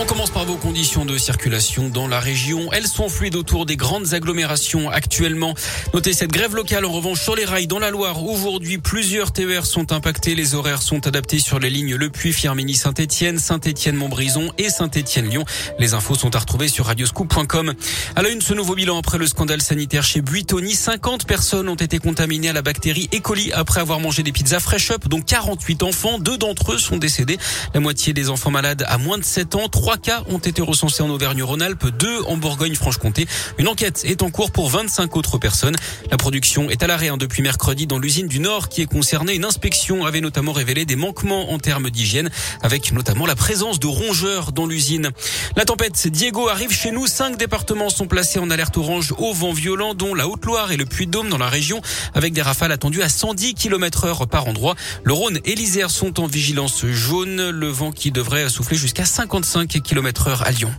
On commence par vos conditions de circulation dans la région. Elles sont fluides autour des grandes agglomérations actuellement. Notez cette grève locale en revanche sur les rails dans la Loire. Aujourd'hui, plusieurs TER sont impactés. Les horaires sont adaptés sur les lignes Le Puy, Firmini, Saint-Etienne, Saint-Etienne, Montbrison et Saint-Etienne, Lyon. Les infos sont à retrouver sur radioscoop.com. À la une, ce nouveau bilan après le scandale sanitaire chez Buitoni. 50 personnes ont été contaminées à la bactérie E. coli après avoir mangé des pizzas Fresh Up, dont 48 enfants. Deux d'entre eux sont décédés. La moitié des enfants malades à moins de 7 ans. Trois cas ont été recensés en Auvergne-Rhône-Alpes, deux en Bourgogne-Franche-Comté. Une enquête est en cours pour 25 autres personnes. La production est à l'arrêt hein, depuis mercredi dans l'usine du Nord qui est concernée. Une inspection avait notamment révélé des manquements en termes d'hygiène, avec notamment la présence de rongeurs dans l'usine. La tempête Diego arrive chez nous. Cinq départements sont placés en alerte orange au vent violent, dont la Haute-Loire et le Puy-de-Dôme dans la région, avec des rafales attendues à 110 km heure par endroit. Le Rhône et l'Isère sont en vigilance jaune. Le vent qui devrait souffler jusqu'à 55 km heure à Lyon.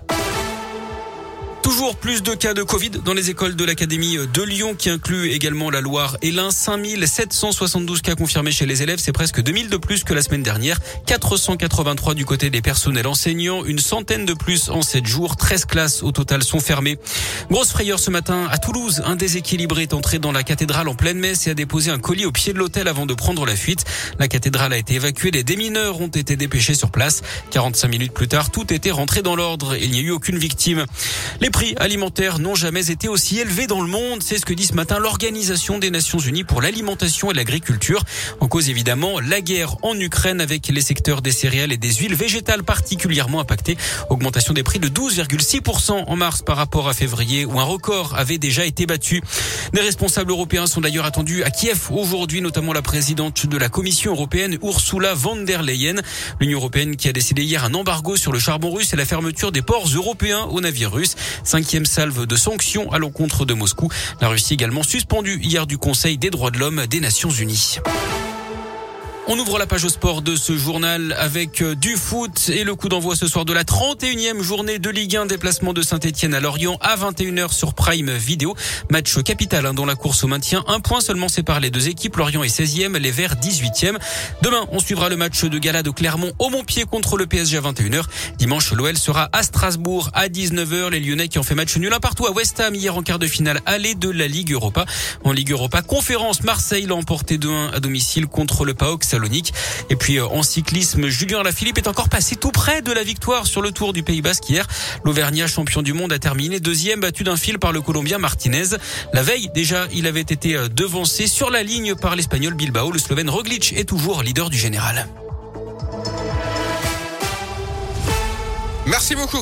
Toujours plus de cas de Covid dans les écoles de l'Académie de Lyon qui inclut également la Loire et l'Ain. 5772 cas confirmés chez les élèves, c'est presque 2000 de plus que la semaine dernière. 483 du côté des personnels enseignants, une centaine de plus en 7 jours. 13 classes au total sont fermées. Grosse frayeur ce matin à Toulouse. Un déséquilibré est entré dans la cathédrale en pleine messe et a déposé un colis au pied de l'hôtel avant de prendre la fuite. La cathédrale a été évacuée, les démineurs ont été dépêchés sur place. 45 minutes plus tard, tout était rentré dans l'ordre. Il n'y a eu aucune victime. Les prix alimentaires n'ont jamais été aussi élevés dans le monde. C'est ce que dit ce matin l'Organisation des Nations Unies pour l'alimentation et l'agriculture. En cause évidemment la guerre en Ukraine avec les secteurs des céréales et des huiles végétales particulièrement impactés. Augmentation des prix de 12,6% en mars par rapport à février où un record avait déjà été battu. Des responsables européens sont d'ailleurs attendus à Kiev aujourd'hui, notamment la présidente de la Commission européenne Ursula von der Leyen. L'Union européenne qui a décidé hier un embargo sur le charbon russe et la fermeture des ports européens aux navires russes. Cinquième salve de sanctions à l'encontre de Moscou. La Russie également suspendue hier du Conseil des droits de l'homme des Nations Unies. On ouvre la page au sport de ce journal avec euh, du foot et le coup d'envoi ce soir de la 31e journée de Ligue 1 déplacement de Saint-Etienne à Lorient à 21h sur Prime Vidéo. Match capital hein, dans la course au maintien. Un point seulement sépare les deux équipes. Lorient est 16e, les Verts 18e. Demain, on suivra le match de gala de Clermont au Montpied contre le PSG à 21h. Dimanche, l'OL sera à Strasbourg à 19h. Les Lyonnais qui ont fait match nul un partout à West Ham hier en quart de finale aller de la Ligue Europa. En Ligue Europa, conférence Marseille l'a emporté 2-1 à domicile contre le PAOK et puis euh, en cyclisme, Julien Lafilippe est encore passé tout près de la victoire sur le Tour du Pays Basque hier. L'Auvergnat champion du monde a terminé deuxième battu d'un fil par le Colombien Martinez. La veille déjà, il avait été euh, devancé sur la ligne par l'Espagnol Bilbao. Le Slovène Roglic est toujours leader du général. Merci beaucoup.